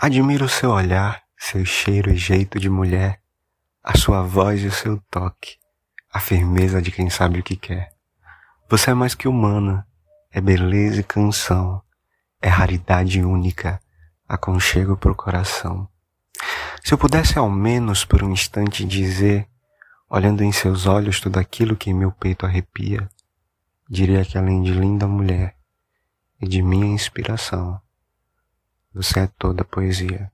Admiro seu olhar, seu cheiro e jeito de mulher, a sua voz e o seu toque, a firmeza de quem sabe o que quer. Você é mais que humana, é beleza e canção, é raridade única, aconchego pro coração. Se eu pudesse ao menos por um instante dizer, olhando em seus olhos tudo aquilo que em meu peito arrepia, diria que além de linda mulher e de minha inspiração, você é toda poesia.